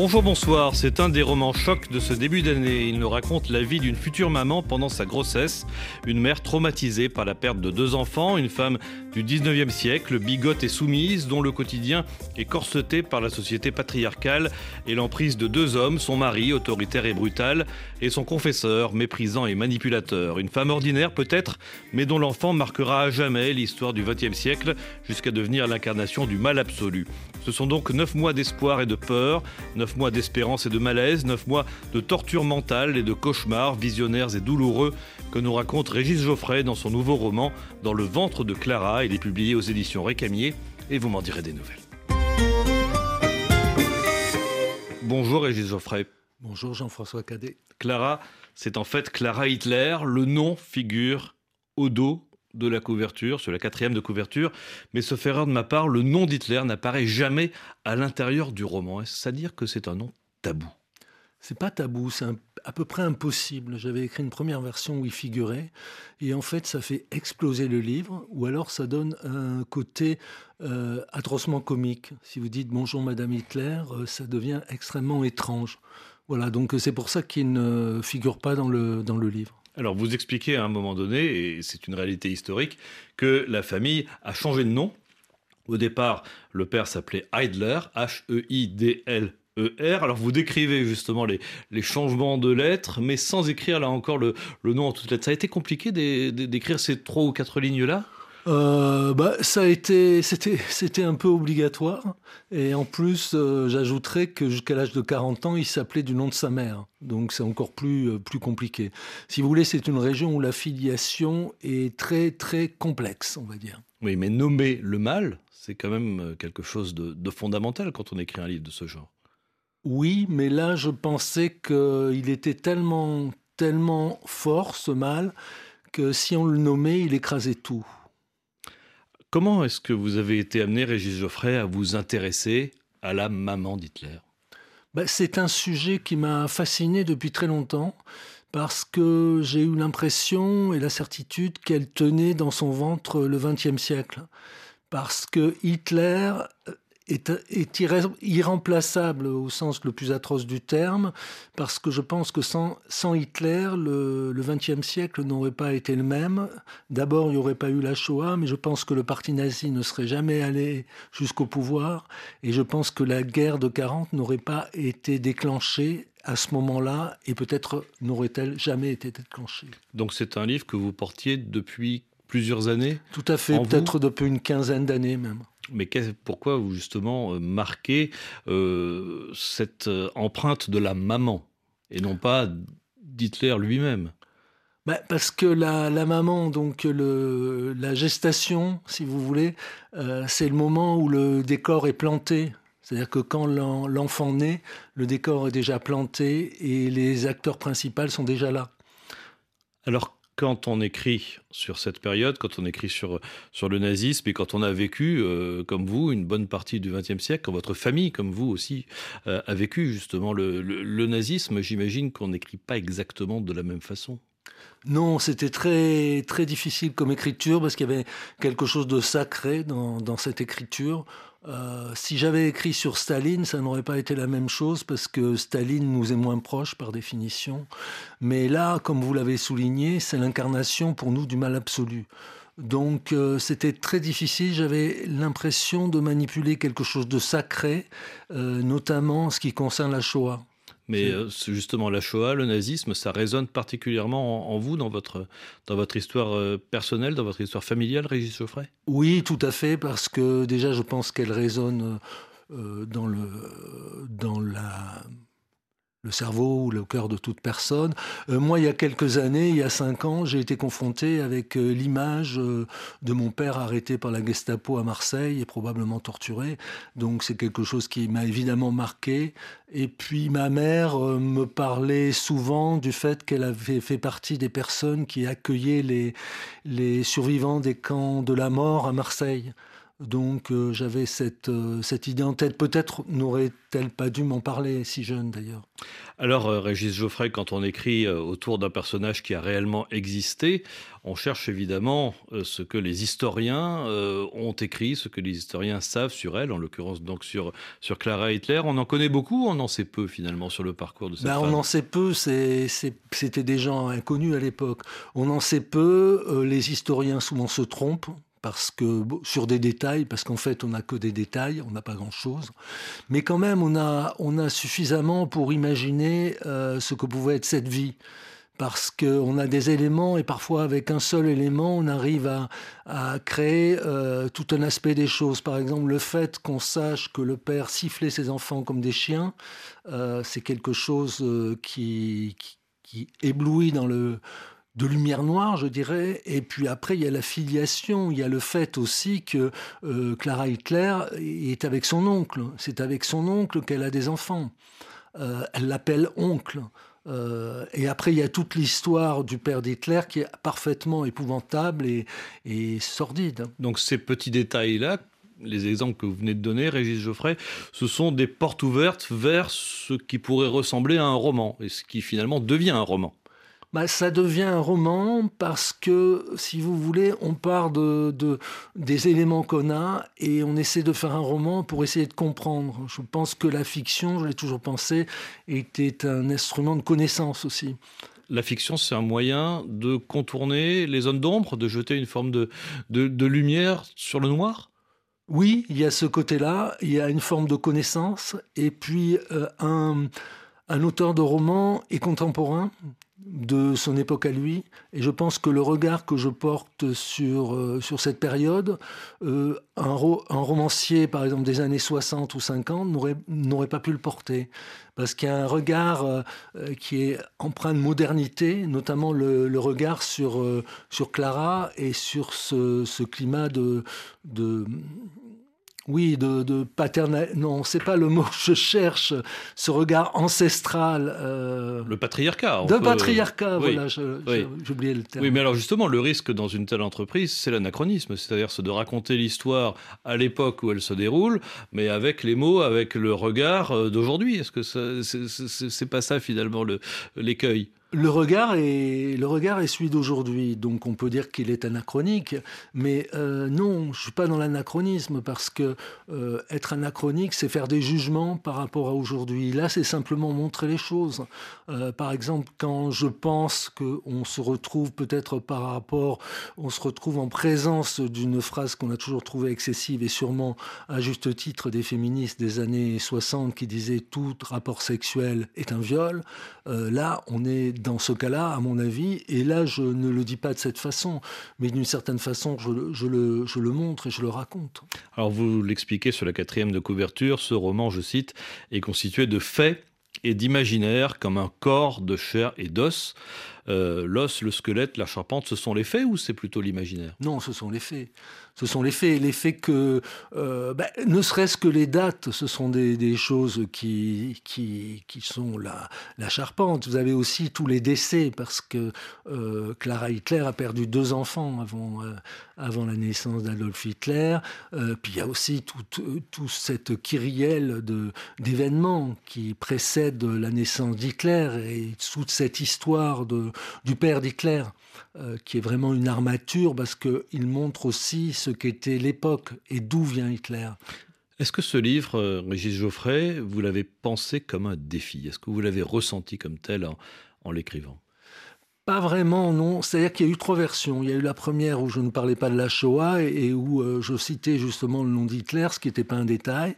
Bonjour, bonsoir. C'est un des romans chocs de ce début d'année. Il nous raconte la vie d'une future maman pendant sa grossesse, une mère traumatisée par la perte de deux enfants, une femme du 19e siècle, bigote et soumise, dont le quotidien est corseté par la société patriarcale et l'emprise de deux hommes, son mari, autoritaire et brutal, et son confesseur, méprisant et manipulateur. Une femme ordinaire peut-être, mais dont l'enfant marquera à jamais l'histoire du 20e siècle jusqu'à devenir l'incarnation du mal absolu. Ce sont donc neuf mois d'espoir et de peur, neuf mois d'espérance et de malaise, neuf mois de torture mentale et de cauchemars visionnaires et douloureux que nous raconte Régis Geoffrey dans son nouveau roman Dans le ventre de Clara. Il est publié aux éditions Récamier et vous m'en direz des nouvelles. Bonjour Régis Geoffrey. Bonjour Jean-François Cadet. Clara, c'est en fait Clara Hitler. Le nom figure au dos de la couverture, sur la quatrième de couverture, mais sauf erreur de ma part, le nom d'Hitler n'apparaît jamais à l'intérieur du roman. Est-ce à dire que c'est un nom tabou? C'est pas tabou, c'est à peu près impossible. J'avais écrit une première version où il figurait, et en fait, ça fait exploser le livre, ou alors ça donne un côté euh, atrocement comique. Si vous dites bonjour Madame Hitler, euh, ça devient extrêmement étrange. Voilà, donc c'est pour ça qu'il ne figure pas dans le, dans le livre. Alors, vous expliquez à un moment donné, et c'est une réalité historique, que la famille a changé de nom. Au départ, le père s'appelait Heidler, H-E-I-D-L-E-R. Alors, vous décrivez justement les, changements de lettres, mais sans écrire là encore le, le nom en toutes lettres. Ça a été compliqué d'écrire ces trois ou quatre lignes-là? Euh, bah, ça a été, c'était, c'était un peu obligatoire. Et en plus, euh, j'ajouterais que jusqu'à l'âge de 40 ans, il s'appelait du nom de sa mère. Donc c'est encore plus, euh, plus compliqué. Si vous voulez, c'est une région où la filiation est très, très complexe, on va dire. Oui, mais nommer le mal, c'est quand même quelque chose de, de fondamental quand on écrit un livre de ce genre. Oui, mais là, je pensais qu'il était tellement, tellement fort, ce mal, que si on le nommait, il écrasait tout. Comment est-ce que vous avez été amené, Régis Geoffrey, à vous intéresser à la maman d'Hitler? Ben, C'est un sujet qui m'a fasciné depuis très longtemps parce que j'ai eu l'impression et la certitude qu'elle tenait dans son ventre le XXe siècle. Parce que Hitler est, irremplaçable au sens le plus atroce du terme, parce que je pense que sans, sans Hitler, le XXe siècle n'aurait pas été le même. D'abord, il n'y aurait pas eu la Shoah, mais je pense que le parti nazi ne serait jamais allé jusqu'au pouvoir, et je pense que la guerre de 40 n'aurait pas été déclenchée à ce moment-là, et peut-être n'aurait-elle jamais été déclenchée. Donc c'est un livre que vous portiez depuis plusieurs années Tout à fait, peut-être depuis une quinzaine d'années même. Mais pourquoi vous justement euh, marquez euh, cette euh, empreinte de la maman et non pas d'Hitler lui-même? Bah, parce que la, maman, donc le, la gestation, si vous voulez, c'est le moment où le décor est planté. C'est-à-dire que quand l'enfant naît, le décor est déjà planté et les acteurs principaux sont déjà là. Alors quand on écrit sur cette période, quand on écrit sur, sur le nazisme et quand on a vécu, euh, comme vous, une bonne partie du XXe siècle, quand votre famille, comme vous aussi, euh, a vécu justement le, le, nazisme, j'imagine qu'on n'écrit pas exactement de la même façon. Non, c'était très très difficile comme écriture parce qu'il y avait quelque chose de sacré dans, dans cette écriture. Euh, si j'avais écrit sur Staline, ça n'aurait pas été la même chose parce que Staline nous est moins proche par définition. Mais là, comme vous l'avez souligné, c'est l'incarnation pour nous du mal absolu. Donc euh, c'était très difficile, j'avais l'impression de manipuler quelque chose de sacré, euh, notamment en ce qui concerne la Shoah. Mais euh, justement, la Shoah, le nazisme, ça résonne particulièrement en, vous, dans votre, dans votre histoire euh, personnelle, dans votre histoire familiale, Régis Geoffrey? Oui, tout à fait, parce que déjà, je pense qu'elle résonne euh, dans, le, dans la le cerveau ou le cœur de toute personne. Euh, moi, il y a quelques années, il y a cinq ans, j'ai été confronté avec euh, l'image euh, de mon père arrêté par la Gestapo à Marseille et probablement torturé. Donc c'est quelque chose qui m'a évidemment marqué. Et puis ma mère me parlait souvent du fait qu'elle avait fait partie des personnes qui accueillaient les, les survivants des camps de la mort à Marseille. Donc euh, j'avais cette, euh, cette idée en tête. Peut-être n'aurait-elle pas dû m'en parler si jeune d'ailleurs. Alors euh, Régis Geoffrey, quand on écrit autour d'un personnage qui a réellement existé, on cherche évidemment ce que les historiens ont écrit, ce que les historiens savent sur elle, en l'occurrence donc sur, sur Clara Hitler. On en connaît beaucoup on en sait peu finalement sur le parcours de cette ben, On en sait peu, c'était des gens inconnus à l'époque. On en sait peu, les historiens souvent se trompent parce que sur des détails, parce qu'en fait on n'a que des détails, on n'a pas grand-chose, mais quand même on a, on a suffisamment pour imaginer euh, ce que pouvait être cette vie, parce qu'on a des éléments et parfois avec un seul élément on arrive à, à créer euh, tout un aspect des choses. Par exemple le fait qu'on sache que le père sifflait ses enfants comme des chiens, euh, c'est quelque chose qui, qui, qui éblouit dans le de lumière noire, je dirais. Et puis après, il y a la filiation. Il y a le fait aussi que euh, Clara Hitler est avec son oncle. C'est avec son oncle qu'elle a des enfants. Euh, elle l'appelle oncle. Euh, et après, il y a toute l'histoire du père d'Hitler qui est parfaitement épouvantable et, et sordide. Donc ces petits détails-là, les exemples que vous venez de donner, Régis Geoffrey, ce sont des portes ouvertes vers ce qui pourrait ressembler à un roman, et ce qui finalement devient un roman bah, ça devient un roman parce que, si vous voulez, on part de, des éléments qu'on a et on essaie de faire un roman pour essayer de comprendre. Je pense que la fiction, je l'ai toujours pensé, était un instrument de connaissance aussi. La fiction, c'est un moyen de contourner les zones d'ombre, de jeter une forme de, de, lumière sur le noir? Oui, il y a ce côté-là, il y a une forme de connaissance, et puis euh, un, un auteur de roman est contemporain, de son époque à lui. Et je pense que le regard que je porte sur, euh, sur cette période, euh, un, romancier, par exemple, des années 60 ou 50, n'aurait pas pu le porter. Parce qu'il y a un regard euh, qui est empreint de modernité, notamment le, regard sur, sur Clara et sur ce, ce climat de oui, de, de paternel. Non, c'est pas le mot que je cherche. Ce regard ancestral. Euh, le patriarcat. De patriarcat, voilà, j'oubliais le terme. Oui, mais alors justement, le risque dans une telle entreprise, c'est l'anachronisme. C'est-à-dire, c'est de raconter l'histoire à l'époque où elle se déroule, mais avec les mots, avec le regard euh, d'aujourd'hui. Est-ce que c'est pas ça finalement l'écueil? Le regard est le regard est celui d'aujourd'hui, donc on peut dire qu'il est anachronique, mais euh, non, je suis pas dans l'anachronisme parce que euh, être anachronique, c'est faire des jugements par rapport à aujourd'hui. Là, c'est simplement montrer les choses. Euh, par exemple, quand je pense qu'on se retrouve peut-être par rapport, on se retrouve en présence d'une phrase qu'on a toujours trouvée excessive et sûrement à juste titre des féministes des années 60 qui disaient tout rapport sexuel est un viol. là, on est dans ce cas-là, à mon avis, et là je ne le dis pas de cette façon, mais d'une certaine façon je, le, je le montre et je le raconte. Alors vous l'expliquez sur la quatrième de couverture, ce roman, je cite, est constitué de faits et d'imaginaire comme un corps de chair et d'os. Euh, l'os, le squelette, la charpente, ce sont les faits ou c'est plutôt l'imaginaire? Non, ce sont les faits. Ce sont les faits. Les faits que, euh, ben, ne serait-ce que les dates, ce sont des, choses qui, qui, qui, sont la, charpente. Vous avez aussi tous les décès, parce que euh, Clara Hitler a perdu deux enfants avant, avant la naissance d'Adolf Hitler. puis il y a aussi toute tout cette kyrielle d'événements qui précèdent la naissance d'Hitler et toute cette histoire de, du père d'Hitler, euh, qui est vraiment une armature parce qu'il montre aussi ce qu'était l'époque et d'où vient Hitler. Est-ce que ce livre, euh, Régis Geoffrey, vous l'avez pensé comme un défi? Est-ce que vous l'avez ressenti comme tel en l'écrivant? Pas vraiment, non. C'est-à-dire qu'il y a eu trois versions. Il y a eu la première où je ne parlais pas de la Shoah et, où euh, je citais justement le nom d'Hitler, ce qui n'était pas un détail.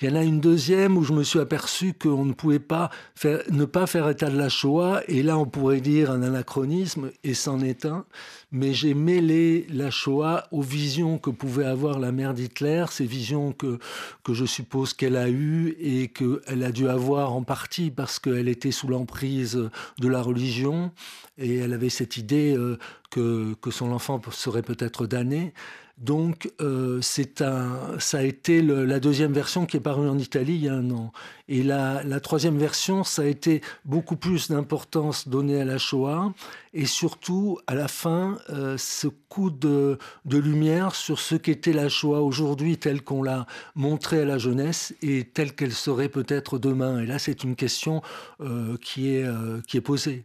Il y en a une deuxième où je me suis aperçu qu'on ne pouvait pas faire, ne pas faire état de la Shoah, et là on pourrait dire un anachronisme, et c'en est un. Mais j'ai mêlé la Shoah aux visions que pouvait avoir la mère d'Hitler, ces visions que, que je suppose qu'elle a eues et qu'elle a dû avoir en partie parce qu'elle était sous l'emprise de la religion et elle avait cette idée euh, que, que son enfant serait peut-être damné. Donc, euh, un, ça a été la deuxième version qui est parue en Italie il y a un an. Et la, la troisième version, ça a été beaucoup plus d'importance donnée à la Shoah et surtout, à la fin, euh, ce coup de, de, lumière sur ce qu'était la Shoah aujourd'hui telle qu'on l'a montrée à la jeunesse et telle qu'elle serait peut-être demain. Et là, c'est une question qui, est, qui est posée.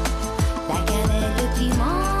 la cannelle, le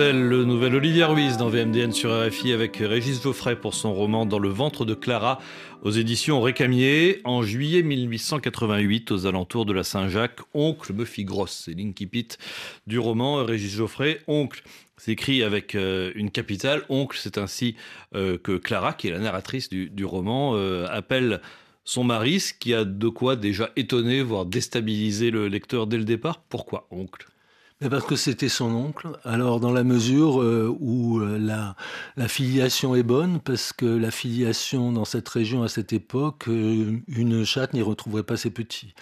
Le nouvel Olivier Ruiz dans VMDN sur RFI avec Régis Geoffrey pour son roman Dans le ventre de Clara aux éditions Récamier. En juillet 1888, aux alentours de la Saint-Jacques, Oncle me fit grosse. C'est du roman Régis Geoffrey, Oncle. C'est écrit avec euh, une capitale. Oncle, c'est ainsi euh, que Clara, qui est la narratrice du, roman, euh, appelle son mari, ce qui a de quoi déjà étonner, voire déstabiliser le lecteur dès le départ. Pourquoi oncle? Parce que c'était son oncle. Alors dans la mesure euh, où euh, la, la, filiation est bonne, parce que la filiation dans cette région à cette époque, euh, une chatte n'y retrouverait pas ses petits.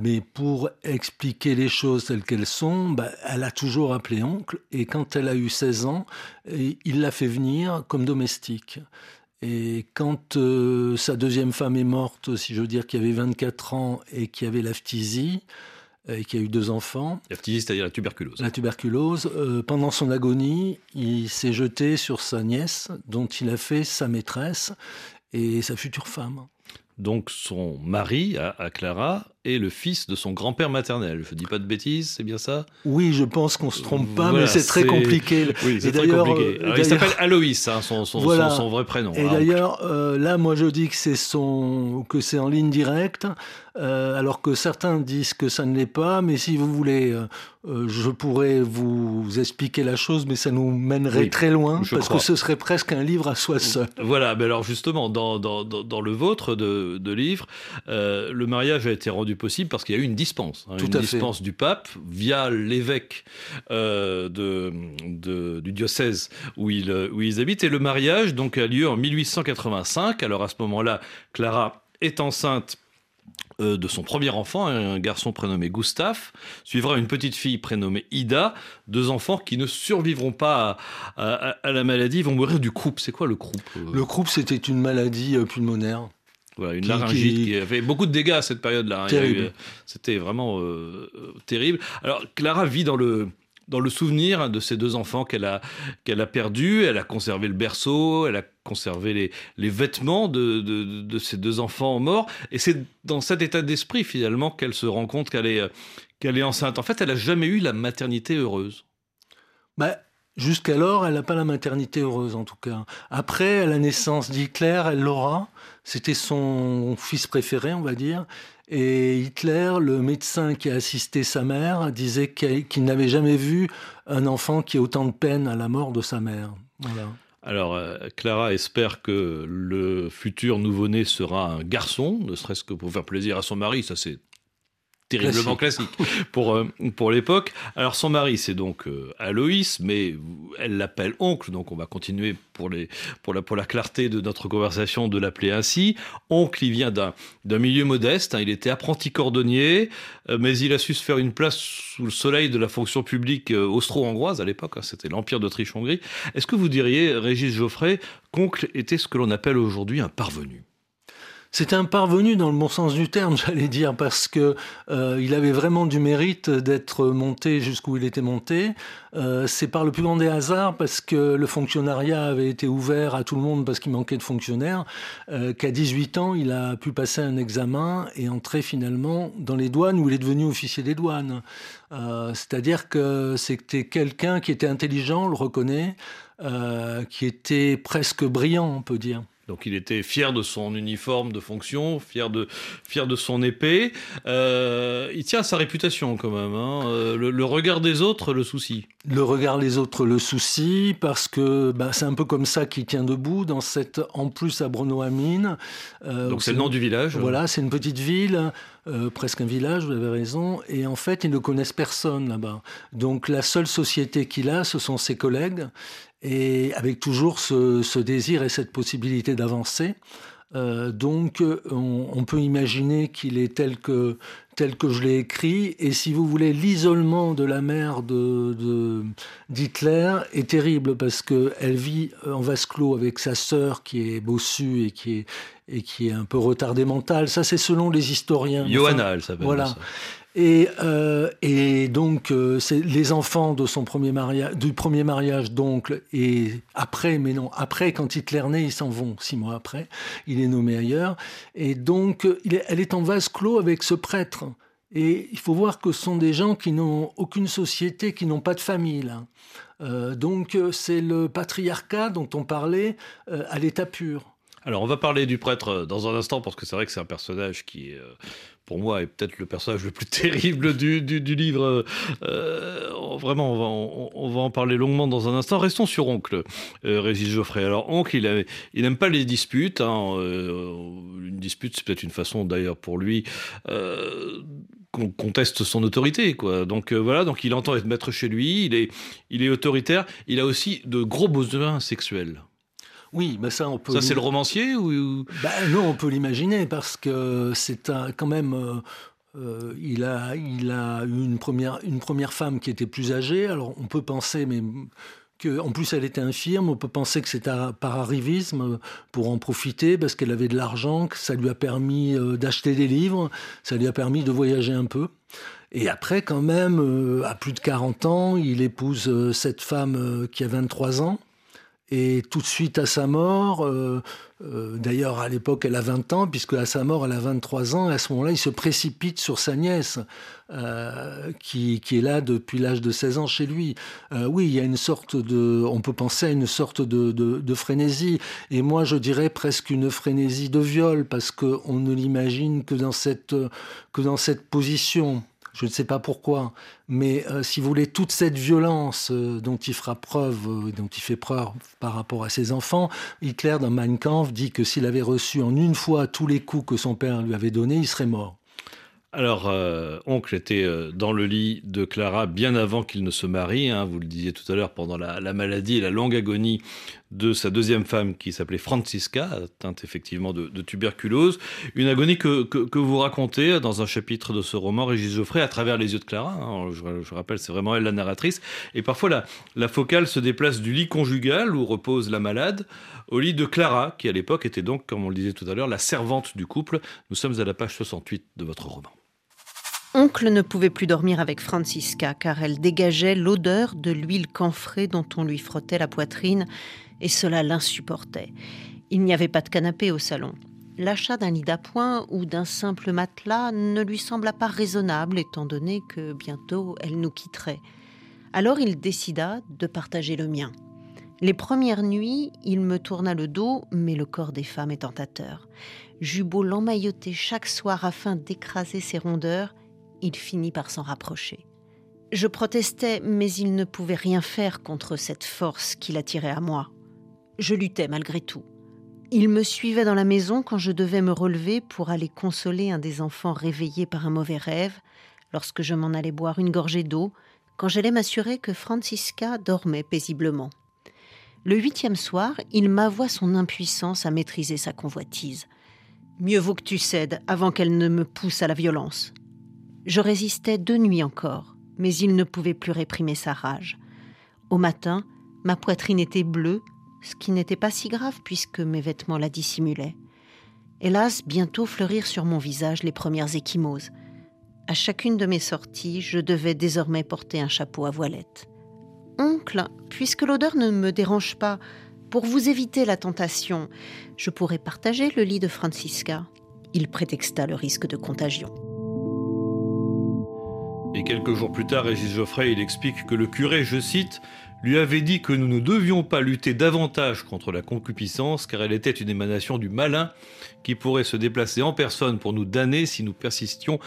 mais pour expliquer les choses telles qu'elles sont, bah, elle a toujours appelé oncle, et quand elle a eu 16 ans, il l'a fait venir comme domestique. Et quand sa deuxième femme est morte, si je veux dire, qui avait 24 ans et qui avait la phtisie, et qui a eu deux enfants. La c'est-à-dire la tuberculose. La tuberculose. Euh, pendant son agonie, il s'est jeté sur sa nièce, dont il a fait sa maîtresse et sa future femme. Donc son mari, à, Clara, est le fils de son grand-père maternel. Je dis pas de bêtises, c'est bien ça? Oui, je pense qu'on se trompe pas, Voilà, mais c'est très compliqué. Oui, c'est très compliqué. euh, Alors, il s'appelle Aloïs, hein, son, son- Voilà. son- son vrai prénom. Et Alors, d'ailleurs, euh, là, moi, je dis que c'est son, que c'est en ligne directe, euh, alors que certains disent que ça ne l'est pas. Mais si vous voulez, euh, je pourrais vous expliquer la chose, mais ça nous mènerait Oui, très loin parce crois. que ce serait presque un livre à soi seul. Voilà, mais alors justement, dans, dans, dans, dans le vôtre de, de livre, le mariage a été rendu possible parce qu'il y a eu une dispense. hein, Tout une à fait. dispense du pape via l'évêque euh, de, de- du diocèse où ils, où ils habitent. Et le mariage donc, a lieu en 1885. Alors à ce moment-là, Clara est enceinte euh, de son premier enfant, un garçon prénommé Gustave, suivra une petite fille prénommée Ida, deux enfants qui ne survivront pas à, à- à la maladie, vont mourir du croup. C'est quoi le croup euh? Le croup, c'était une maladie pulmonaire. Voilà, une Qui- laryngite qui, qui- a fait beaucoup de dégâts à cette période-là. hein. Euh, C'était vraiment euh, euh, terrible. Alors, Clara vit dans le, dans le souvenir de ces deux enfants qu'elle a, qu'elle a perdus. Elle a conservé le berceau, elle a conservé les, les vêtements de, de, de ces deux enfants morts. Et c'est dans cet état d'esprit, finalement, qu'elle se rend compte qu'elle est, qu'elle est enceinte. En fait, elle n'a jamais eu la maternité heureuse. Bah, Jusqu'alors, elle n'a pas la maternité heureuse, en tout cas. Après, à la naissance d'Hitler, elle l'aura. C'était son fils préféré, on va dire. Et Hitler, le médecin qui a assisté sa mère, disait qu'il n'avait jamais vu un enfant qui ait autant de peine à la mort de sa mère. Alors, euh, Clara espère que le futur nouveau-né sera un garçon, ne serait-ce que pour faire plaisir à son mari. Ça, c'est terriblement classique, pour, euh, pour l'époque. Alors, son mari, c'est donc euh, Aloïs, mais elle l'appelle oncle, donc on va continuer pour, les, pour, la, pour la clarté de notre conversation de l'appeler ainsi. Oncle, il vient d'un d'un milieu modeste, hein, il était apprenti cordonnier, euh, mais il a su se faire une place sous le soleil de la fonction publique austro-hongroise à l'époque, hein, c'était l'Empire d'Autriche-Hongrie. Est-ce que vous diriez, Régis Geoffrey, qu'oncle était ce que l'on appelle aujourd'hui un parvenu? C'est un parvenu dans le bon sens du terme, j'allais dire, parce que euh, il avait vraiment du mérite d'être monté jusqu'où il était monté. Euh, c'est par le plus grand des hasards, parce que le fonctionnariat avait été ouvert à tout le monde parce qu'il manquait de fonctionnaires, euh, qu'à 18 ans, il a pu passer un examen et entrer finalement dans les douanes, où il est devenu officier des douanes. C'est-à-dire que c'était quelqu'un qui était intelligent, on le reconnaît, qui était presque brillant, on peut dire. Donc il était fier de son uniforme de fonction, fier de, fier de son épée. Euh, il tient à sa réputation quand même. hein. Euh, Le, le regard des autres, le souci. Le regard des autres le souci, parce que bah, c'est un peu comme ça qu'il tient debout dans cette, en plus à Brno-Amine. Euh, Donc c'est le nom du village. Voilà, c'est une petite ville, euh, presque un village, vous avez raison. Et en fait, ils ne connaissent personne là-bas. Donc la seule société qu'il a, ce sont ses collègues. Et avec toujours ce, ce désir et cette possibilité d'avancer. Euh, donc, on, on peut imaginer qu'il est tel que, tel que je l'ai écrit. Et si vous voulez, l'isolement de la mère de, d'Hitler est terrible parce qu'elle vit en vase clos avec sa sœur qui est bossue et qui est, et qui est un peu retardée mentale. Ça, c'est selon les historiens. Enfin, Johanna, elle s'appelle. voilà. ça. Et, euh, et donc, euh, c'est les enfants de son premier mariage, du premier mariage d'oncle, et après, mais non, après, quand Hitler naît, ils s'en vont, six mois après, il est nommé ailleurs. Et donc, elle est en vase clos avec ce prêtre. Et il faut voir que ce sont des gens qui n'ont aucune société, qui n'ont pas de famille. là. Euh, donc, c'est le patriarcat dont on parlait à l'état pur. Alors on va parler du prêtre dans un instant parce que c'est vrai que c'est un personnage qui est, pour moi, est peut-être le personnage le plus terrible du, du- livre. Euh, vraiment, on va, on- va en parler longuement dans un instant. Restons sur Oncle, euh, Régis Geoffrey. Alors Oncle, il, il n'aime pas les disputes. hein, euh, une dispute, c'est peut-être une façon d'ailleurs pour lui. euh, qu'on conteste son autorité, quoi. Donc voilà, donc il entend être maître chez lui, il est, il est autoritaire, il a aussi de gros besoins sexuels. Oui, mais ça, on peut. Ça, c'est le romancier ou-. Ben non, on peut l'imaginer parce que c'est un- quand même. euh, euh, il, a, il a eu une première, une première femme qui était plus âgée. Alors on peut penser, mais que, en plus elle était infirme, on peut penser que c'était par arrivisme euh, pour en profiter parce qu'elle avait de l'argent, que ça lui a permis d'acheter des livres, ça lui a permis de voyager un peu. Et après, quand même, à plus de 40 ans, il épouse cette femme qui a 23 ans. Et tout de suite à sa mort, euh, euh, d'ailleurs à l'époque elle a 20 ans, puisque à sa mort elle a 23 ans, et à ce moment-là il se précipite sur sa nièce, euh, qui, est là depuis l'âge de 16 ans chez lui. oui, il y a une sorte de... On peut penser à une sorte de, de, de frénésie, et moi je dirais presque une frénésie de viol, parce qu'on ne l'imagine que dans cette, que dans cette position je ne sais pas pourquoi, mais euh, si vous voulez, toute cette violence euh, dont il fera preuve, euh, dont il fait preuve par rapport à ses enfants, Hitler dans Mein Kampf dit que s'il avait reçu en une fois tous les coups que son père lui avait donnés, il serait mort. Alors, euh, oncle était euh, dans le lit de Clara bien avant qu'il ne se marie. Hein, vous le disiez tout à l'heure, pendant la, maladie et la longue agonie de sa deuxième femme qui s'appelait Francisca, atteinte effectivement de, tuberculose. Une agonie que, vous racontez dans un chapitre de ce roman, Régis Geoffrey, à travers les yeux de Clara. Hein. je, rappelle, c'est vraiment elle la narratrice. Et parfois, la, la focale se déplace du lit conjugal où repose la malade au lit de Clara, qui à l'époque était donc, comme on le disait tout à l'heure, la servante du couple. Nous sommes à la page 68 de votre roman. Oncle ne pouvait plus dormir avec Francisca car elle dégageait l'odeur de l'huile camphrée dont on lui frottait la poitrine et cela l'insupportait. Il n'y avait pas de canapé au salon. L'achat d'un lit d'appoint ou d'un simple matelas ne lui sembla pas raisonnable étant donné que bientôt elle nous quitterait. Alors il décida de partager le mien. Les premières nuits, il me tourna le dos, mais le corps des femmes est tentateur. J'eus beau l'emmailloter chaque soir afin d'écraser ses rondeurs, il finit par s'en rapprocher. Je protestais, mais il ne pouvait rien faire contre cette force qui l'attirait à moi. Je luttais malgré tout. Il me suivait dans la maison quand je devais me relever pour aller consoler un des enfants réveillés par un mauvais rêve, lorsque je m'en allais boire une gorgée d'eau, quand j'allais m'assurer que Francisca dormait paisiblement. Le huitième soir, il m'avoua son impuissance à maîtriser sa convoitise. Mieux vaut que tu cèdes avant qu'elle ne me pousse à la violence. Je résistais deux nuits encore, mais il ne pouvait plus réprimer sa rage. Au matin, ma poitrine était bleue, ce qui n'était pas si grave puisque mes vêtements la dissimulaient. Hélas, bientôt fleurirent sur mon visage les premières échymoses. À chacune de mes sorties, je devais désormais porter un chapeau à voilette. Oncle, puisque l'odeur ne me dérange pas, pour vous éviter la tentation, je pourrais partager le lit de Francisca. Il prétexta le risque de contagion. Et quelques jours plus tard, Régis Geoffrey, il explique que le curé, je cite, lui avait dit que nous ne devions pas lutter davantage contre la concupiscence, car elle était une émanation du malin qui pourrait se déplacer en personne pour nous damner si nous persistions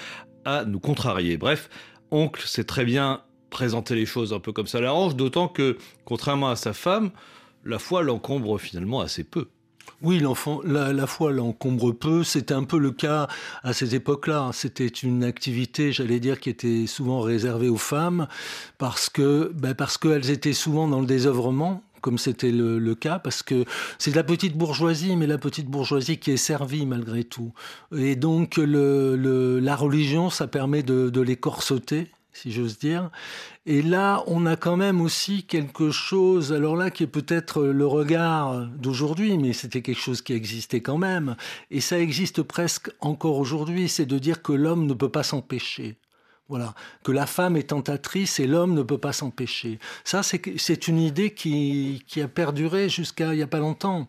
à nous contrarier. Bref, oncle sait très bien présenter les choses un peu comme ça l'arrange, d'autant que, contrairement à sa femme, la foi l'encombre finalement assez peu. Oui, la, foi l'encombre peu. C'était un peu le cas à cette époque-là. C'était une activité, j'allais dire, qui était souvent réservée aux femmes parce que, ben parce qu'elles étaient souvent dans le désœuvrement comme c'était le, cas, parce que c'est la petite bourgeoisie, mais la petite bourgeoisie qui est servie malgré tout. Et donc la religion, ça permet de, de les corseter, si j'ose dire. Et là, on a quand même aussi quelque chose, alors là, qui est peut-être le regard d'aujourd'hui, mais c'était quelque chose qui existait quand même. Et ça existe presque encore aujourd'hui, c'est de dire que l'homme ne peut pas s'empêcher. Voilà, que la femme est tentatrice et l'homme ne peut pas s'empêcher. Ça, c'est une idée qui, a perduré jusqu'à il n'y a pas longtemps.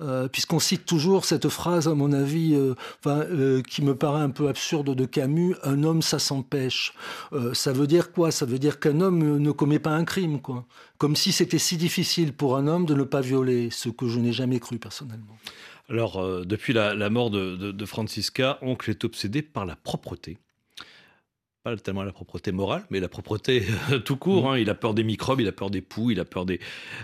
Euh, puisqu'on cite toujours cette phrase, à mon avis, euh, euh, qui me paraît un peu absurde de Camus, un homme, ça s'empêche. ça veut dire quoi? Ça veut dire qu'un homme ne commet pas un crime, quoi. Comme si c'était si difficile pour un homme de ne pas violer, ce que je n'ai jamais cru personnellement. Alors, depuis la, mort de, de Francisca, oncle est obsédé par la propreté pas tellement la propreté morale, mais la propreté euh, tout court. Mm. Hein. Il a peur des microbes, il a peur des poux, il a peur des,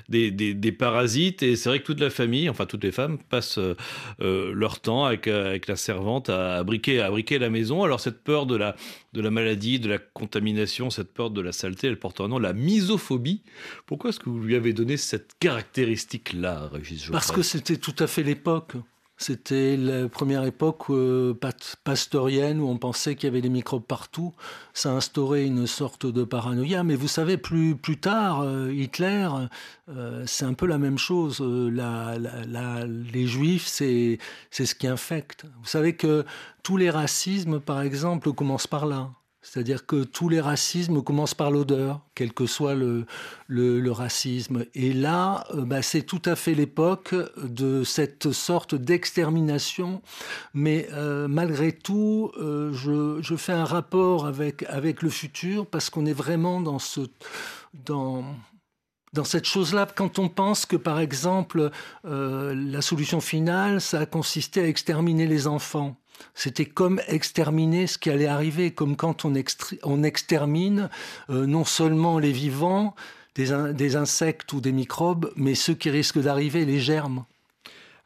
des, parasites. Et c'est vrai que toute la famille, enfin toutes les femmes, passent euh, euh, leur temps avec, avec la servante à, briquer, à la maison. Alors cette peur de la, de la maladie, de la contamination, cette peur de la saleté, elle porte un nom, la misophobie. Pourquoi est-ce que vous lui avez donné cette caractéristique-là, Régis Parce que c'était tout à fait l'époque. C'était la première époque euh, pastorienne où on pensait qu'il y avait des microbes partout. Ça a instauré une sorte de paranoïa. Mais vous savez, plus, plus tard, euh, Hitler, euh, c'est un peu la même chose. les juifs, c'est ce qui infecte. Vous savez que tous les racismes, par exemple, commencent par là. C'est-à-dire que tous les racismes commencent par l'odeur, quel que soit le, racisme. Et là, euh, bah, c'est tout à fait l'époque de cette sorte d'extermination. Mais euh, malgré tout, euh, je, fais un rapport avec, le futur parce qu'on est vraiment dans cette chose-là, quand on pense que, par exemple, la solution finale, ça a consisté à exterminer les enfants, c'était comme exterminer ce qui allait arriver, comme quand on, extermine euh, non seulement les vivants, des, insectes ou des microbes, mais ceux qui risquent d'arriver, les germes.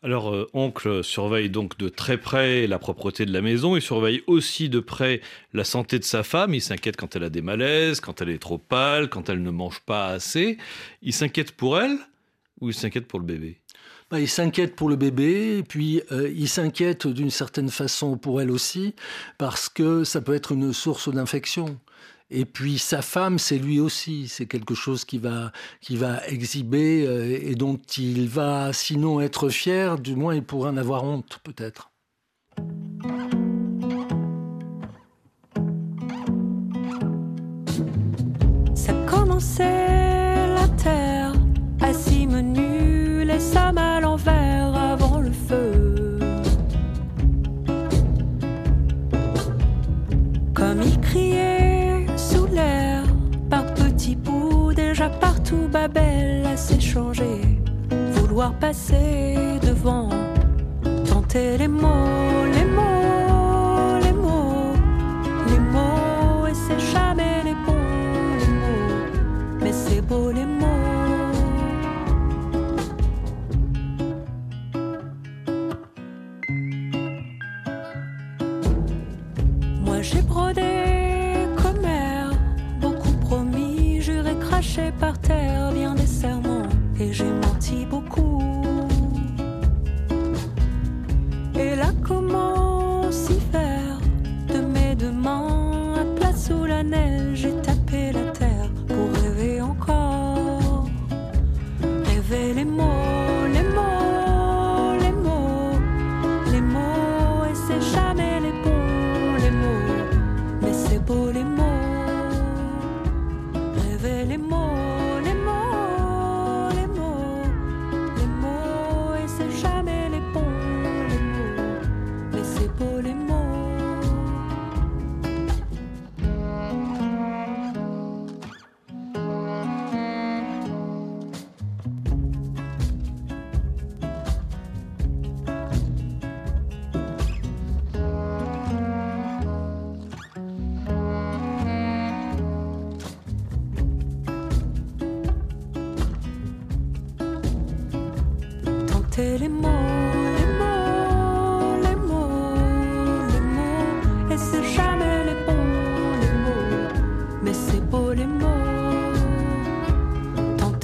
Alors, euh, oncle surveille donc de très près la propreté de la maison, il surveille aussi de près la santé de sa femme, il s'inquiète quand elle a des malaises, quand elle est trop pâle, quand elle ne mange pas assez. Il s'inquiète pour elle ou il s'inquiète pour le bébé? Bah, il s'inquiète pour le bébé, puis euh, il s'inquiète d'une certaine façon pour elle aussi, parce que ça peut être une source d'infection. Et puis sa femme, c'est lui aussi, c'est quelque chose qui va, exhiber euh, et dont il va sinon être fier, du moins il pourrait en avoir honte peut-être. Ça commençait la terre, les partout Babel a s'échanger, vouloir passer devant, tenter les mots, les mots, les mots, les mots, et c'est jamais les bons, les mots, mais c'est beau les mots.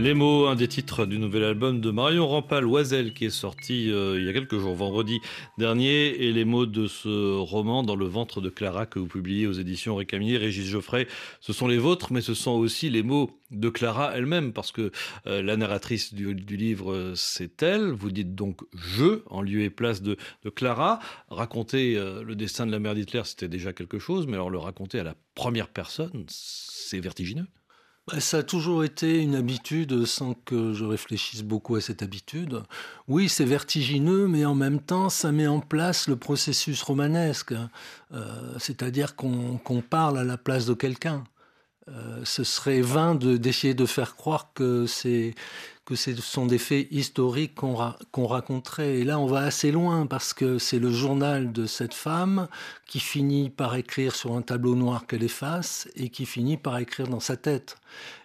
un des titres du nouvel album de Marion Rampal, Oiselle, qui est sorti euh, il y a quelques jours, vendredi dernier, et les mots de ce roman dans le ventre de Clara que vous publiez aux éditions Récamier, Régis Geoffrey, ce sont les vôtres, mais ce sont aussi les mots de Clara elle-même, parce que euh, la narratrice du, livre, c'est elle. Vous dites donc je en lieu et place de, Clara. Raconter euh, le destin de la mère d'Hitler, c'était déjà quelque chose, mais alors le raconter à la première personne, c'est vertigineux. Bah, ça a toujours été une habitude sans que je réfléchisse beaucoup à cette habitude. Oui, c'est vertigineux, mais en même temps, ça met en place le processus romanesque. Euh, c'est-à-dire qu'on parle à la place de quelqu'un. Euh, ce serait vain d'essayer de, faire croire que c'est que ce sont des faits historiques qu'on raconterait. Et là, on va assez loin parce que c'est le journal de cette femme qui finit par écrire sur un tableau noir qu'elle efface et qui finit par écrire dans sa tête.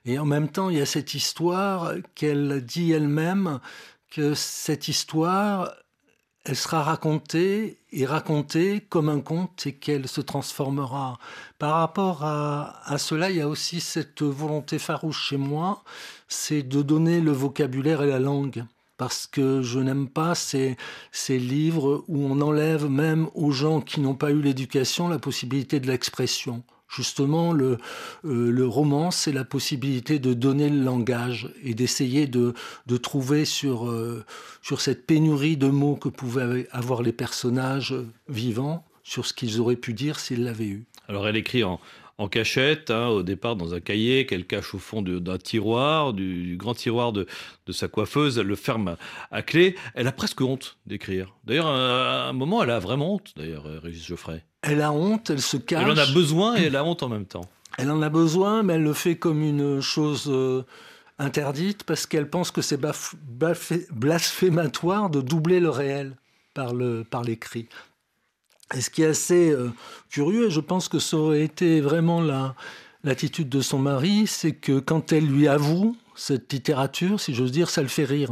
Et en même temps, il y a cette histoire qu'elle dit elle-même que cette histoire, elle sera racontée et racontée comme un conte et qu'elle se transformera. Par rapport à, cela, il y a aussi cette volonté farouche chez moi, c'est de donner le vocabulaire et la langue. parce que je n'aime pas ces, ces livres où on enlève même aux gens qui n'ont pas eu l'éducation la possibilité de l'expression. Justement, le, euh, le roman, c'est la possibilité de donner le langage et d'essayer de, trouver sur, euh, sur cette pénurie de mots que pouvaient avoir les personnages vivants, sur ce qu'ils auraient pu dire s'ils l'avaient eu. Alors elle écrit en, cachette, hein, au départ dans un cahier qu'elle cache au fond d'un tiroir, du, grand tiroir de, sa coiffeuse. Elle le ferme à, clé. Elle a presque honte d'écrire. D'ailleurs, à un moment, elle a vraiment honte, d'ailleurs, Régis Geoffrey. Elle a honte, elle se cache. Elle en a besoin et elle a honte en même temps. Elle en a besoin, mais elle le fait comme une chose euh, interdite parce qu'elle pense que c'est blasphématoire de doubler le réel par l'écrit. Par et ce qui est assez euh, curieux, et je pense que ça aurait été vraiment l'attitude de son mari, c'est que quand elle lui avoue cette littérature, si j'ose dire, ça le fait rire.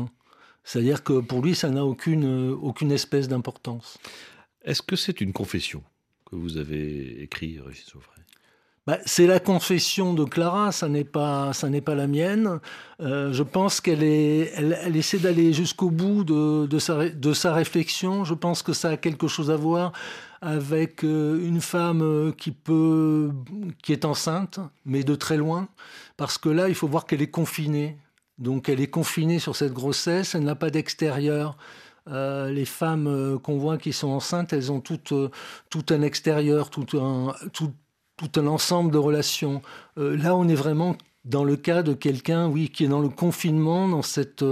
C'est-à-dire que pour lui, ça n'a aucune, aucune espèce d'importance. Est-ce que c'est une confession? Vous avez écrit, Régis bah, c'est la confession de Clara, ça n'est pas, ça n'est pas la mienne. Euh, je pense qu'elle est, elle, elle essaie d'aller jusqu'au bout de, de, sa, de sa réflexion. Je pense que ça a quelque chose à voir avec euh, une femme euh, qui peut, qui est enceinte, mais de très loin, parce que là, il faut voir qu'elle est confinée. Donc, elle est confinée sur cette grossesse. Elle n'a pas d'extérieur. Euh, les femmes euh, qu'on voit qui sont enceintes, elles ont tout, euh, tout un extérieur, tout un, tout, tout un ensemble de relations. Là, on est vraiment dans le cas de quelqu'un, oui, qui est dans le confinement, dans cette,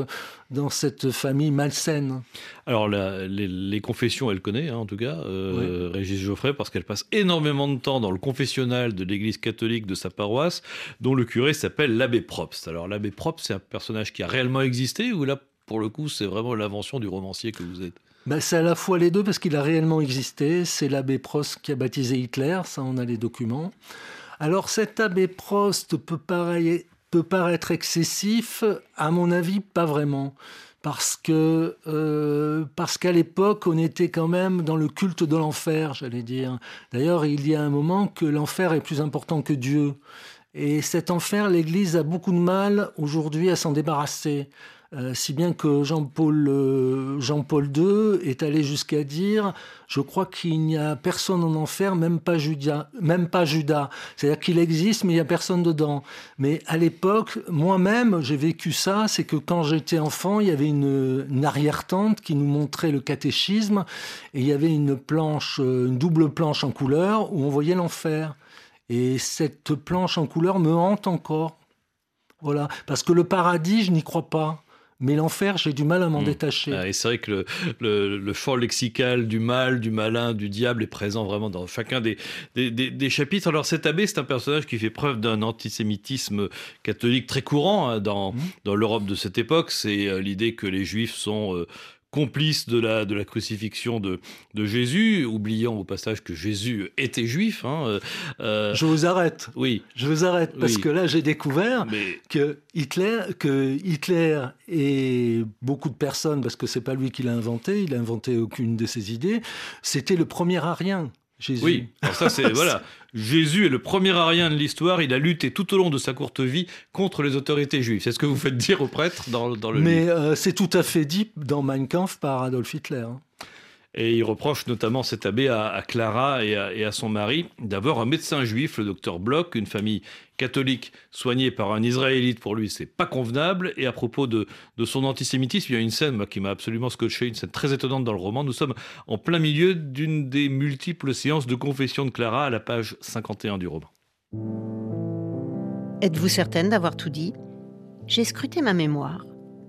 dans cette famille malsaine. Alors, la, les, les, confessions, elle connaît, hein, en tout cas, euh, oui. Régis Geoffrey, parce qu'elle passe énormément de temps dans le confessionnal de l'église catholique de sa paroisse, dont le curé s'appelle l'abbé Probst. Alors, l'abbé Probst, c'est un personnage qui a réellement existé, ou là, pour le coup, c'est vraiment l'invention du romancier que vous êtes ben, c'est à la fois les deux parce qu'il a réellement existé. C'est l'abbé Prost qui a baptisé Hitler, ça on a les documents. Alors cet abbé Prost peut, paraître excessif, à mon avis pas vraiment. Parce que euh, parce qu'à l'époque on était quand même dans le culte de l'enfer, j'allais dire. D'ailleurs il y a un moment que l'enfer est plus important que Dieu. Et cet enfer, l'Église a beaucoup de mal aujourd'hui à s'en débarrasser. Euh, si bien que Jean-Paul euh, Jean II est allé jusqu'à dire je crois qu'il n'y a personne en enfer, même pas Judas. Judas. C'est-à-dire qu'il existe, mais il n'y a personne dedans. Mais à l'époque, moi-même, j'ai vécu ça, c'est que quand j'étais enfant, il y avait une, arrière-tante qui nous montrait le catéchisme, et il y avait une euh, une double planche en couleur, où on voyait l'enfer. Et cette planche en couleur me hante encore. Voilà. Parce que le paradis, je n'y crois pas. Mais l'enfer, j'ai du mal à m'en mmh. détacher. Ah, et c'est vrai que le, le, le, champ lexical du mal, du malin, du diable est présent vraiment dans chacun des, des, des, des chapitres. Alors cet abbé, c'est un personnage qui fait preuve d'un antisémitisme catholique très courant hein, dans, mmh. dans l'Europe de cette époque. C'est euh, l'idée que les juifs sont... Euh, complice de la, de la crucifixion de, de Jésus, oubliant au passage que Jésus était juif. Hein, euh, je vous arrête. Oui. Je vous arrête parce oui. que là j'ai découvert Mais... que Hitler, que Hitler et beaucoup de personnes, parce que c'est pas lui qui l'a inventé, il a inventé aucune de ses idées, c'était le premier arien. Jésus. Oui, alors ça c'est voilà. Jésus est le premier arien de l'histoire. Il a lutté tout au long de sa courte vie contre les autorités juives. C'est ce que vous faites dire aux prêtres dans, dans le. Mais euh, c'est tout à fait dit dans Mein Kampf par Adolf Hitler. Hein. Et il reproche notamment cet abbé à, Clara et à, son mari d'avoir un médecin juif, le docteur Bloch, une famille catholique soignée par un Israélite. Pour lui, c'est pas convenable. Et à propos de, son antisémitisme, il y a une scène qui m'a absolument scotché, une scène très étonnante dans le roman. Nous sommes en plein milieu d'une des multiples séances de confession de Clara à la page 51 du roman. Êtes-vous certaine d'avoir tout dit? J'ai scruté ma mémoire.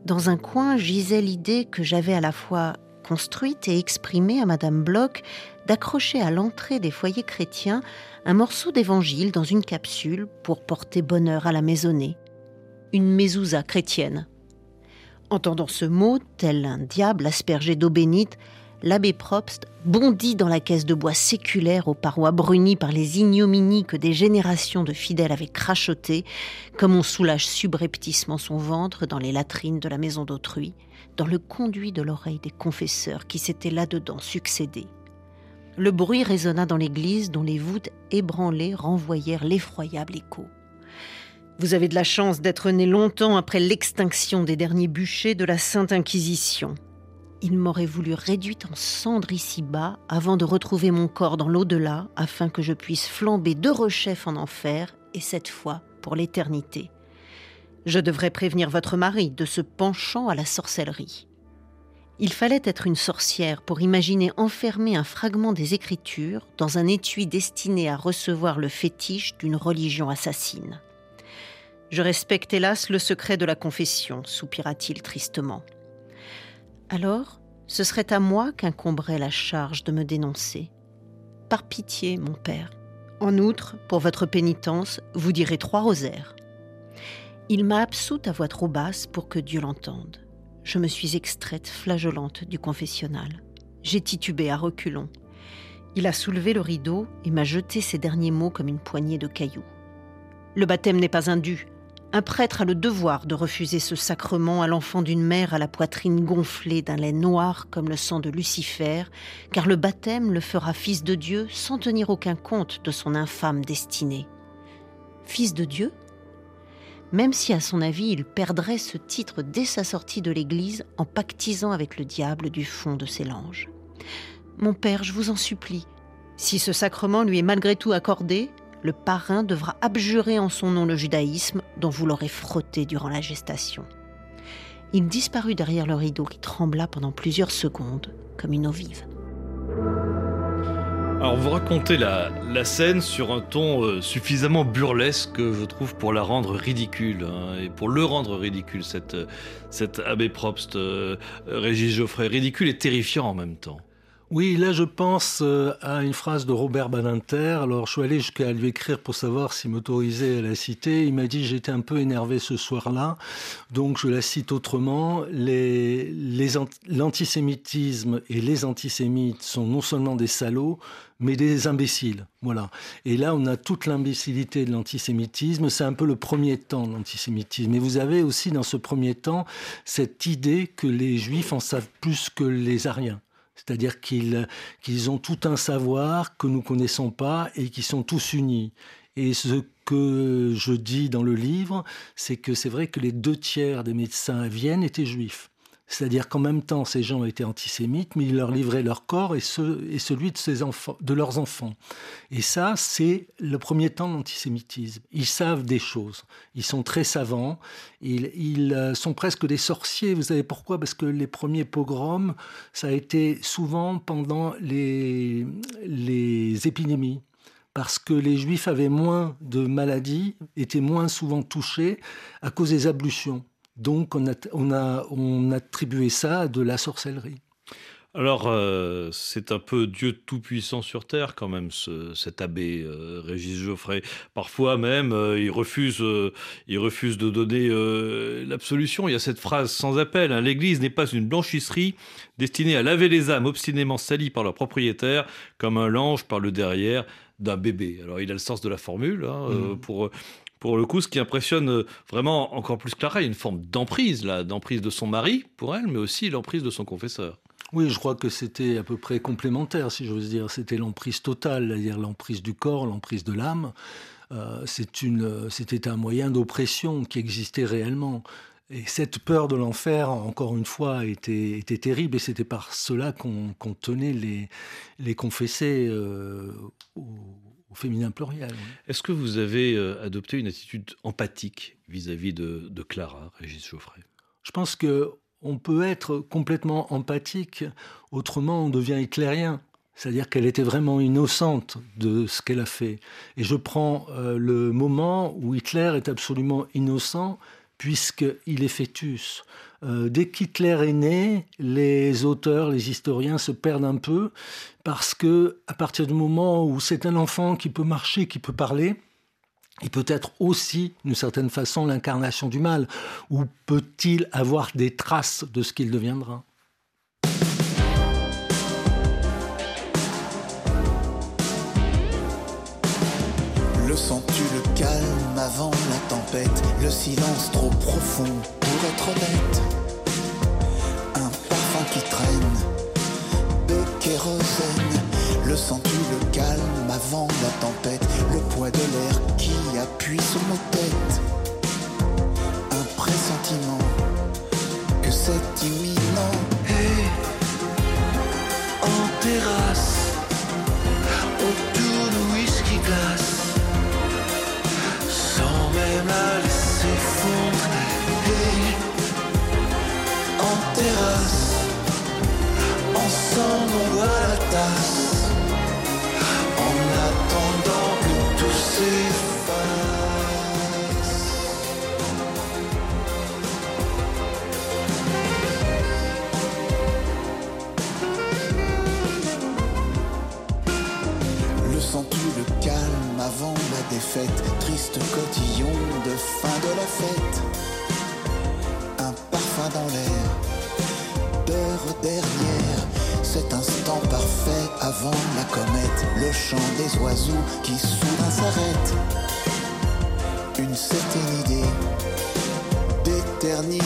Dans un coin gisait l'idée que j'avais à la fois construite et exprimée à Madame Bloch d'accrocher à l'entrée des foyers chrétiens un morceau d'évangile dans une capsule pour porter bonheur à la maisonnée. Une mezouza chrétienne. Entendant ce mot, tel un diable aspergé d'eau bénite, l'abbé Probst bondit dans la caisse de bois séculaire aux parois brunies par les ignominies que des générations de fidèles avaient crachotées, comme on soulage subrepticement son ventre dans les latrines de la maison d'autrui, dans le conduit de l'oreille des confesseurs qui s'étaient là-dedans succédés. Le bruit résonna dans l'église dont les voûtes ébranlées renvoyèrent l'effroyable écho. Vous avez de la chance d'être né longtemps après l'extinction des derniers bûchers de la Sainte Inquisition. Il m'aurait voulu réduite en cendres ici-bas avant de retrouver mon corps dans l'au-delà afin que je puisse flamber de rechef en enfer et cette fois pour l'éternité. Je devrais prévenir votre mari de ce penchant à la sorcellerie. Il fallait être une sorcière pour imaginer enfermer un fragment des Écritures dans un étui destiné à recevoir le fétiche d'une religion assassine. Je respecte hélas le secret de la confession, soupira-t-il tristement. Alors, ce serait à moi qu'incomberait la charge de me dénoncer. Par pitié, mon père. En outre, pour votre pénitence, vous direz trois rosaires. Il m'a absoute à voix trop basse pour que Dieu l'entende. Je me suis extraite flageolante du confessionnal. J'ai titubé à reculons. Il a soulevé le rideau et m'a jeté ces derniers mots comme une poignée de cailloux. Le baptême n'est pas un dû, un prêtre a le devoir de refuser ce sacrement à l'enfant d'une mère à la poitrine gonflée d'un lait noir comme le sang de Lucifer, car le baptême le fera fils de Dieu sans tenir aucun compte de son infâme destinée. Fils de Dieu? Même si à son avis il perdrait ce titre dès sa sortie de l'Église en pactisant avec le diable du fond de ses langes. Mon père, je vous en supplie, si ce sacrement lui est malgré tout accordé, le parrain devra abjurer en son nom le judaïsme dont vous l'aurez frotté durant la gestation. Il disparut derrière le rideau qui trembla pendant plusieurs secondes comme une eau vive. Alors vous racontez la, scène sur un ton euh, suffisamment burlesque, je trouve, pour la rendre ridicule, hein, et pour le rendre ridicule, cette, cette abbé Probst, euh, Régis Geoffrey, ridicule et terrifiant en même temps. Oui, là je pense euh, à une phrase de Robert Badinter. Alors je suis allé jusqu'à lui écrire pour savoir s'il m'autorisait à la citer. Il m'a dit j'étais un peu énervé ce soir-là, donc je la cite autrement. L'antisémitisme et les antisémites sont non seulement des salauds, mais des imbéciles. Voilà. Et là, on a toute l'imbécilité de l'antisémitisme. C'est un peu le premier temps de l'antisémitisme. Et vous avez aussi dans ce premier temps cette idée que les juifs en savent plus que les ariens. C'est-à-dire qu'ils ont tout un savoir que nous connaissons pas et qui sont tous unis. Et ce que je dis dans le livre, c'est que c'est vrai que les deux tiers des médecins à Vienne étaient juifs. C'est-à-dire qu'en même temps, ces gens étaient antisémites, mais ils leur livraient leur corps et, celui de, leurs enfants. Et ça, c'est le premier temps de l'antisémitisme. Ils savent des choses. Ils sont très savants. Ils, euh, sont presque des sorciers. Vous savez pourquoi? Parce que les premiers pogroms, ça a été souvent pendant les, les épidémies parce que les juifs avaient moins de maladies, étaient moins souvent touchés à cause des ablutions. Donc on a, on a, on attribué ça à de la sorcellerie. Alors, euh, c'est un peu Dieu tout-puissant sur terre, quand même, cet abbé euh, Régis Geoffrey. Parfois même, euh, il, refuse, il refuse de donner l'absolution. Il y a cette phrase sans appel hein, L'Église n'est pas une blanchisserie destinée à laver les âmes obstinément salies par leur propriétaire, comme un linge par le derrière d'un bébé. Alors, il a le sens de la formule hein, mmh. pour pour le coup, ce qui impressionne euh, vraiment encore plus Clara, il y a une forme d'emprise, là, d'emprise de son mari pour elle, mais aussi l'emprise de son confesseur. Oui, je crois que c'était à peu près complémentaire, si j'ose dire. C'était l'emprise totale, c'est-à-dire l'emprise du corps, l'emprise de l'âme. Euh, c'était un moyen d'oppression qui existait réellement. Et cette peur de l'enfer, encore une fois, était, terrible, et c'était par cela qu'on tenait les, les confessés euh, au, au féminin pluriel. Est-ce que vous avez euh, adopté une attitude empathique vis-à-vis de, Clara, Régis Geoffrey? Je pense que on peut être complètement empathique, autrement on devient hitlérien. C'est-à-dire qu'elle était vraiment innocente de ce qu'elle a fait. Et je prends euh, le moment où Hitler est absolument innocent, puisqu'il est fœtus. Euh, dès qu'Hitler est né, les auteurs, les historiens se perdent un peu parce que à partir du moment où c'est un enfant qui peut marcher, qui peut parler, il peut être aussi, d'une certaine façon, l'incarnation du mal. Ou peut-il avoir des traces de ce qu'il deviendra? Le sens-tu le calme le silence trop profond pour être honnête Un parfum qui traîne de kérosène. Le sens-tu le calme avant la tempête, le poids de l'air qui appuie sur nos têtes sentiment que c'est imminent. Triste cotillon de fin de la fête. Un parfum dans l'air. D'heure dernière Cet instant parfait avant la comète Le chant des oiseaux qui soudain s'arrête Une certaine idée d'éternité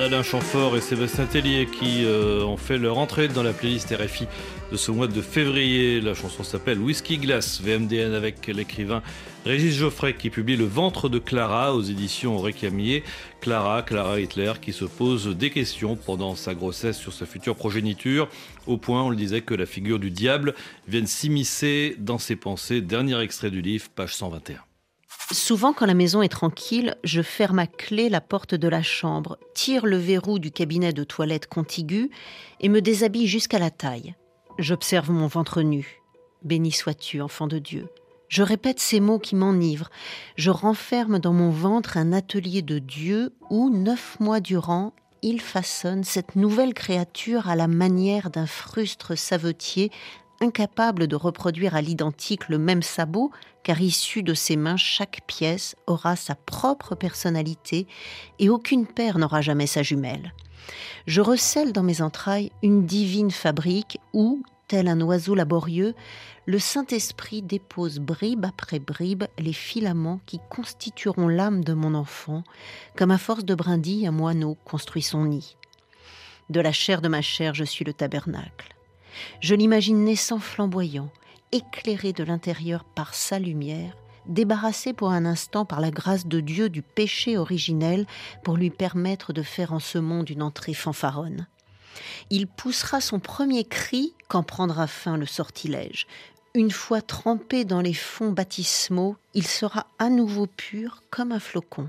Alain Chamfort et Sébastien Tellier qui euh, ont fait leur entrée dans la playlist RFI de ce mois de février. La chanson s'appelle Whisky Glass, VMDN avec l'écrivain Régis Geoffrey qui publie Le ventre de Clara aux éditions Récamier. Clara, Clara Hitler qui se pose des questions pendant sa grossesse sur sa future progéniture, au point, on le disait, que la figure du diable vienne s'immiscer dans ses pensées. Dernier extrait du livre, page 121. Souvent, quand la maison est tranquille, je ferme à clé la porte de la chambre, tire le verrou du cabinet de toilette contigu et me déshabille jusqu'à la taille. J'observe mon ventre nu. Béni sois-tu, enfant de Dieu. Je répète ces mots qui m'enivrent. Je renferme dans mon ventre un atelier de Dieu où, neuf mois durant, il façonne cette nouvelle créature à la manière d'un frustre savetier incapable de reproduire à l'identique le même sabot, car issu de ses mains, chaque pièce aura sa propre personnalité et aucune paire n'aura jamais sa jumelle. Je recèle dans mes entrailles une divine fabrique où, tel un oiseau laborieux, le Saint-Esprit dépose bribe après bribe les filaments qui constitueront l'âme de mon enfant, comme à force de brindilles un moineau construit son nid. De la chair de ma chair, je suis le tabernacle. Je l'imagine naissant flamboyant, éclairé de l'intérieur par sa lumière, débarrassé pour un instant par la grâce de Dieu du péché originel pour lui permettre de faire en ce monde une entrée fanfaronne. Il poussera son premier cri quand prendra fin le sortilège. Une fois trempé dans les fonds baptismaux, il sera à nouveau pur comme un flocon.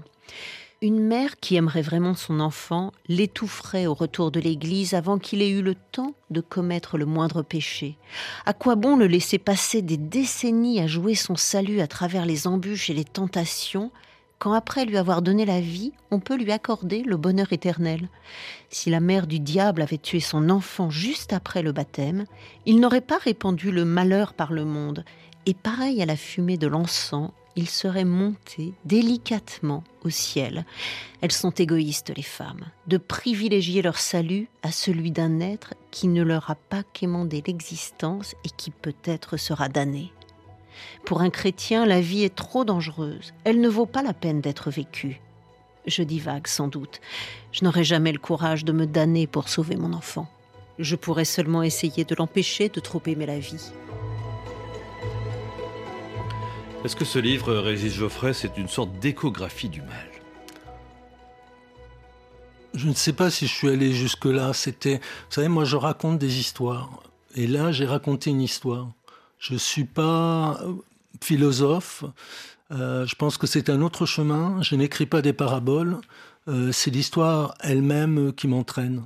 Une mère qui aimerait vraiment son enfant l'étoufferait au retour de l'église avant qu'il ait eu le temps de commettre le moindre péché. À quoi bon le laisser passer des décennies à jouer son salut à travers les embûches et les tentations quand après lui avoir donné la vie, on peut lui accorder le bonheur éternel? Si la mère du diable avait tué son enfant juste après le baptême, il n'aurait pas répandu le malheur par le monde, et pareil à la fumée de l'encens, il serait monté délicatement au ciel. Elles sont égoïstes, les femmes, de privilégier leur salut à celui d'un être qui ne leur a pas quémandé l'existence et qui peut-être sera damné. Pour un chrétien, la vie est trop dangereuse. Elle ne vaut pas la peine d'être vécue. Je divague sans doute. Je n'aurai jamais le courage de me damner pour sauver mon enfant. Je pourrais seulement essayer de l'empêcher de trop aimer la vie. Est-ce que ce livre, Régis Geoffrey, c'est une sorte d'échographie du mal? Je ne sais pas si je suis allé jusque-là. C'était, vous savez, moi je raconte des histoires. Et là, j'ai raconté une histoire. Je ne suis pas philosophe. Euh, je pense que c'est un autre chemin. Je n'écris pas des paraboles. Euh, c'est l'histoire elle-même qui m'entraîne.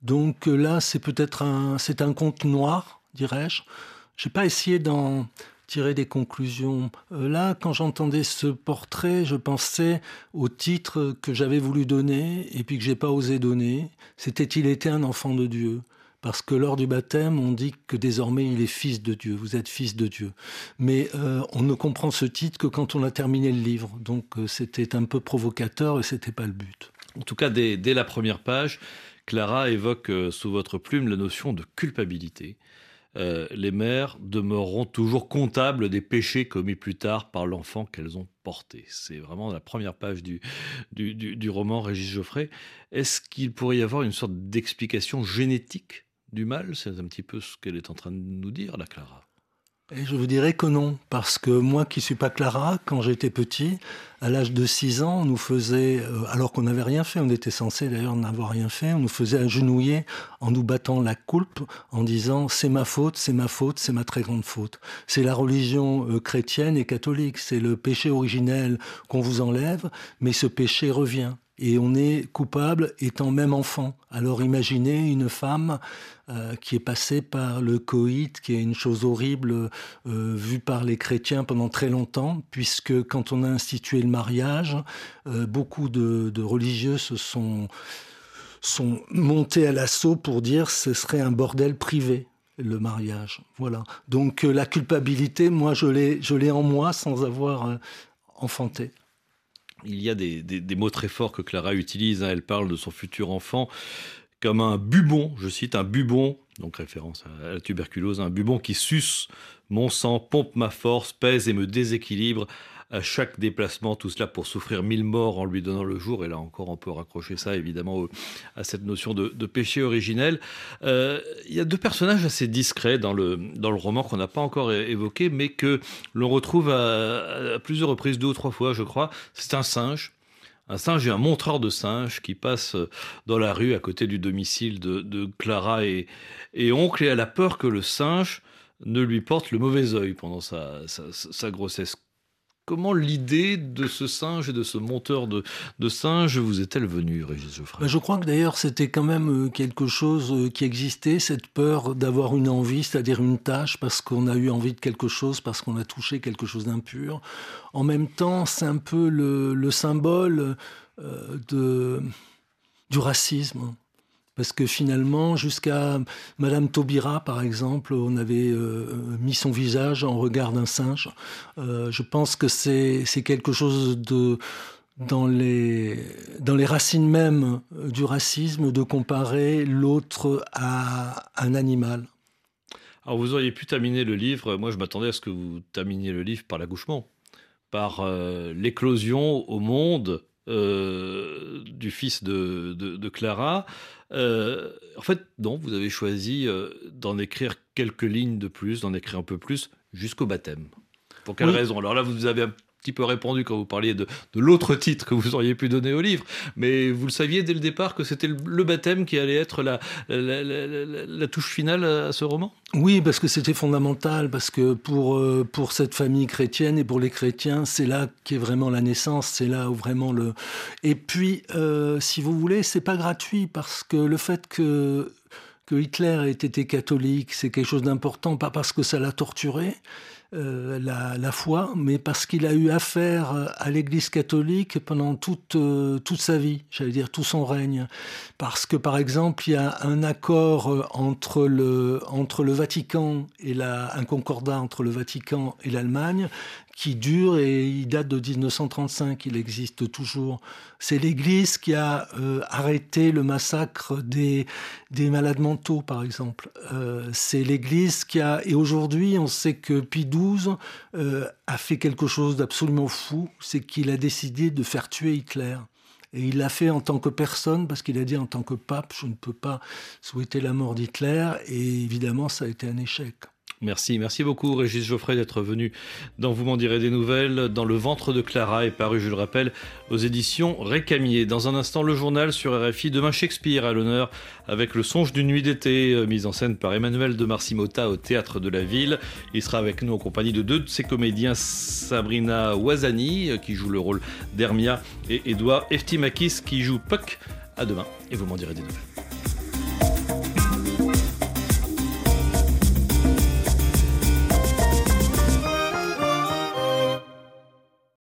Donc là, c'est peut-être un, c'est un conte noir, dirais-je. Je n'ai pas essayé d'en tirer des conclusions. Euh, là, quand j'entendais ce portrait, je pensais au titre que j'avais voulu donner et puis que j'ai pas osé donner. C'était Il était un enfant de Dieu. parce que lors du baptême, on dit que désormais il est fils de Dieu, vous êtes fils de Dieu. Mais euh, on ne comprend ce titre que quand on a terminé le livre, donc euh, c'était un peu provocateur et c'était pas le but. En tout cas, dès, la première page, Clara évoque sous votre plume la notion de culpabilité. Euh, les mères demeureront toujours comptables des péchés commis plus tard par l'enfant qu'elles ont porté. C'est vraiment la première page du, du, roman Régis Geoffrey. Est-ce qu'il pourrait y avoir une sorte d'explication génétique du mal? C'est un petit peu ce qu'elle est en train de nous dire, la Clara. Et je vous dirais que non, parce que moi qui suis pas Clara, quand j'étais petit, à l'âge de 6 ans, on nous faisait, euh, alors qu'on n'avait rien fait, on était censé d'ailleurs n'avoir rien fait, on nous faisait agenouiller en nous battant la coulpe, en disant c'est ma faute, c'est ma faute, c'est ma très grande faute. C'est la religion euh, chrétienne et catholique, c'est le péché originel qu'on vous enlève, mais ce péché revient et on est coupable étant même enfant. Alors imaginez une femme euh, qui est passée par le coït, qui est une chose horrible euh, vue par les chrétiens pendant très longtemps, puisque quand on a institué le mariage, euh, beaucoup de, de, religieux se sont, sont montés à l'assaut pour dire ce serait un bordel privé le mariage. Voilà. Donc la culpabilité, moi je l'ai, je l'ai en moi sans avoir enfanté il y a des, mots très forts que Clara utilise. Hein. Elle parle de son futur enfant comme un bubon, je cite, un bubon, donc référence à la tuberculose, un bubon qui suce mon sang, pompe ma force, pèse et me déséquilibre à chaque déplacement, tout cela pour souffrir mille morts en lui donnant le jour. Et là encore, on peut raccrocher ça évidemment à cette notion de, péché originel. Euh, il y a deux personnages assez discrets dans le, dans le roman qu'on n'a pas encore évoqué, mais que l'on retrouve à, plusieurs reprises, deux ou trois fois, je crois. C'est un singe un singe et un montreur de singes qui passe dans la rue à côté du domicile de, Clara et, et, oncle et elle a peur que le singe ne lui porte le mauvais œil pendant sa, sa grossesse. Comment l'idée de ce singe et de ce monteur de, de singes vous est-elle venue, Régis Geoffrey Je crois que d'ailleurs c'était quand même euh, quelque chose euh, qui existait, cette peur d'avoir une envie, c'est-à-dire une tâche, parce qu'on a eu envie de quelque chose, parce qu'on a touché quelque chose d'impur. En même temps, c'est un peu le, le symbole euh, du racisme parce que finalement, jusqu'à Madame Taubira, par exemple, on avait euh, mis son visage en regard d'un singe. Euh, je pense que c'est quelque chose dans les, racines mêmes du racisme de comparer l'autre à un animal. Alors vous auriez pu terminer le livre, moi je m'attendais à ce que vous terminiez le livre par l'accouchement, par euh, l'éclosion au monde euh, du fils de, de, de Clara. Euh, en fait, non, vous avez choisi euh, d'en écrire quelques lignes de plus, d'en écrire un peu plus jusqu'au baptême. Pour quelle oui. raison? Alors là, vous avez un petit peu répondu quand vous parliez de, l'autre titre que vous auriez pu donner au livre, mais vous le saviez dès le départ que c'était le, baptême qui allait être la, touche finale à ce roman? Oui, parce que c'était fondamental, parce que pour, euh, pour cette famille chrétienne et pour les chrétiens, c'est là qu'est vraiment la naissance, c'est là où vraiment le... Et puis, euh, si vous voulez, c'est pas gratuit, parce que le fait que que Hitler ait été catholique, c'est quelque chose d'important, pas parce que ça l'a torturé, euh, la, foi, mais parce qu'il a eu affaire à l'Église catholique pendant toute, euh, toute sa vie, j'allais dire tout son règne. Parce que, par exemple, il y a un accord entre le, entre le Vatican et la, un concordat entre le Vatican et l'Allemagne qui dure et il date de 1935, il existe toujours. C'est l'Église qui a euh, arrêté le massacre des, des malades mentaux, par exemple. Euh, c'est l'Église qui a... Et aujourd'hui, on sait que Pie XII euh, a fait quelque chose d'absolument fou, c'est qu'il a décidé de faire tuer Hitler. Et il l'a fait en tant que personne, parce qu'il a dit en tant que pape, je ne peux pas souhaiter la mort d'Hitler, et évidemment, ça a été un échec. Merci, merci beaucoup Régis Geoffrey d'être venu dans Vous m'en direz des nouvelles. Dans le ventre de Clara est paru, je le rappelle, aux éditions Récamier. Dans un instant, le journal sur RFI. Demain, Shakespeare à l'honneur avec le songe d'une nuit d'été, euh, mise en scène par Emmanuel de Marcimota au Théâtre de la Ville. Il sera avec nous en compagnie de deux de ses comédiens, Sabrina Ouazani, qui joue le rôle d'Hermia, et Edouard Eftimakis, qui joue Puck. À demain, et vous m'en direz des nouvelles.